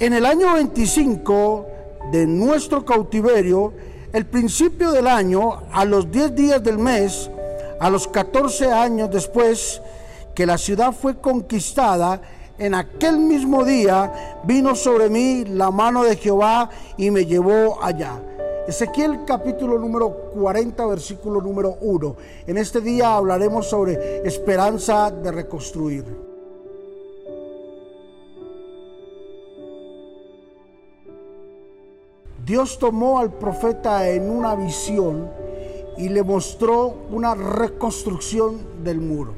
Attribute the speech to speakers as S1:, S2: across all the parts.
S1: En el año 25 de nuestro cautiverio, el principio del año, a los 10 días del mes, a los 14 años después que la ciudad fue conquistada, en aquel mismo día vino sobre mí la mano de Jehová y me llevó allá. Ezequiel capítulo número 40, versículo número 1. En este día hablaremos sobre esperanza de reconstruir. Dios tomó al profeta en una visión y le mostró una reconstrucción del muro.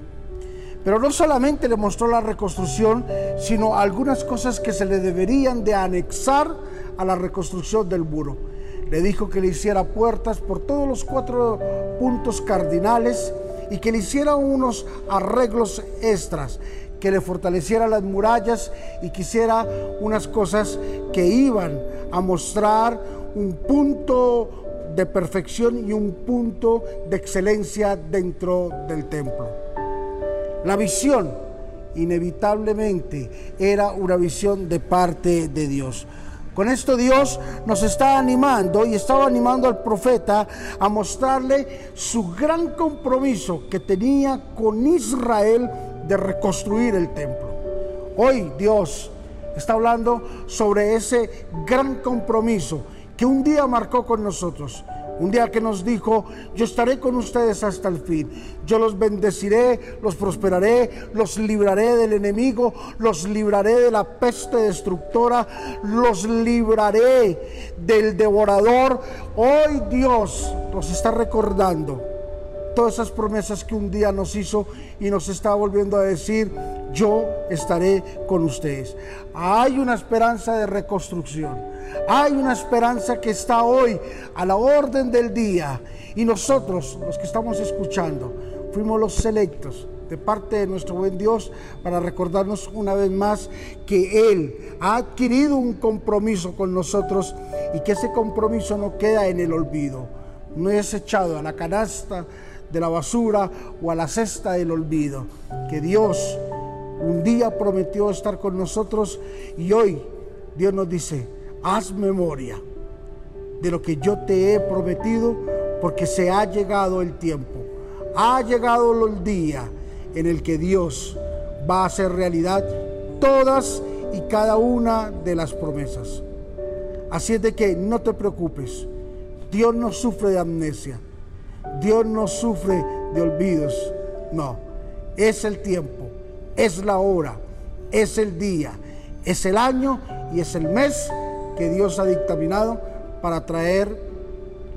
S1: Pero no solamente le mostró la reconstrucción, sino algunas cosas que se le deberían de anexar a la reconstrucción del muro. Le dijo que le hiciera puertas por todos los cuatro puntos cardinales y que le hiciera unos arreglos extras, que le fortaleciera las murallas y quisiera unas cosas que iban a mostrar un punto de perfección y un punto de excelencia dentro del templo. La visión inevitablemente era una visión de parte de Dios. Con esto Dios nos está animando y estaba animando al profeta a mostrarle su gran compromiso que tenía con Israel de reconstruir el templo. Hoy Dios está hablando sobre ese gran compromiso que un día marcó con nosotros. Un día que nos dijo, yo estaré con ustedes hasta el fin. Yo los bendeciré, los prosperaré, los libraré del enemigo, los libraré de la peste destructora, los libraré del devorador. Hoy Dios nos está recordando todas esas promesas que un día nos hizo y nos está volviendo a decir, yo estaré con ustedes. Hay una esperanza de reconstrucción. Hay una esperanza que está hoy a la orden del día. Y nosotros, los que estamos escuchando, fuimos los selectos de parte de nuestro buen Dios para recordarnos una vez más que Él ha adquirido un compromiso con nosotros y que ese compromiso no queda en el olvido, no es echado a la canasta de la basura o a la cesta del olvido. Que Dios un día prometió estar con nosotros y hoy Dios nos dice, haz memoria de lo que yo te he prometido porque se ha llegado el tiempo. Ha llegado el día en el que Dios va a hacer realidad todas y cada una de las promesas. Así es de que no te preocupes. Dios no sufre de amnesia. Dios no sufre de olvidos, no. Es el tiempo, es la hora, es el día, es el año y es el mes que Dios ha dictaminado para traer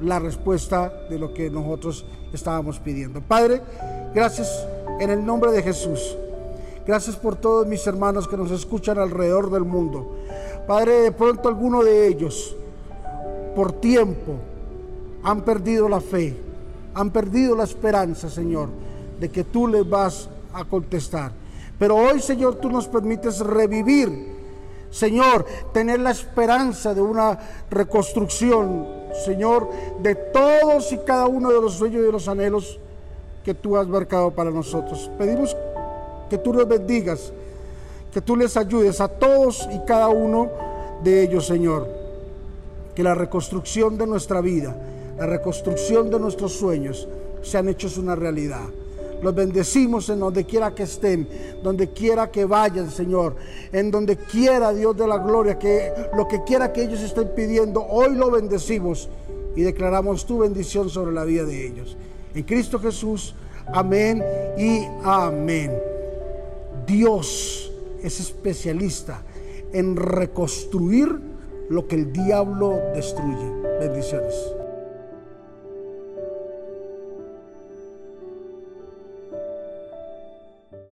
S1: la respuesta de lo que nosotros estábamos pidiendo. Padre, gracias en el nombre de Jesús. Gracias por todos mis hermanos que nos escuchan alrededor del mundo. Padre, de pronto alguno de ellos, por tiempo, han perdido la fe han perdido la esperanza, Señor, de que tú les vas a contestar. Pero hoy, Señor, tú nos permites revivir, Señor, tener la esperanza de una reconstrucción, Señor, de todos y cada uno de los sueños y los anhelos que tú has marcado para nosotros. Pedimos que tú nos bendigas, que tú les ayudes a todos y cada uno de ellos, Señor. Que la reconstrucción de nuestra vida, la reconstrucción de nuestros sueños se han hecho una realidad. Los bendecimos en donde quiera que estén, donde quiera que vayan, Señor, en donde quiera, Dios de la gloria, que lo que quiera que ellos estén pidiendo, hoy lo bendecimos y declaramos tu bendición sobre la vida de ellos. En Cristo Jesús, amén y amén. Dios es especialista en reconstruir lo que el diablo destruye. Bendiciones.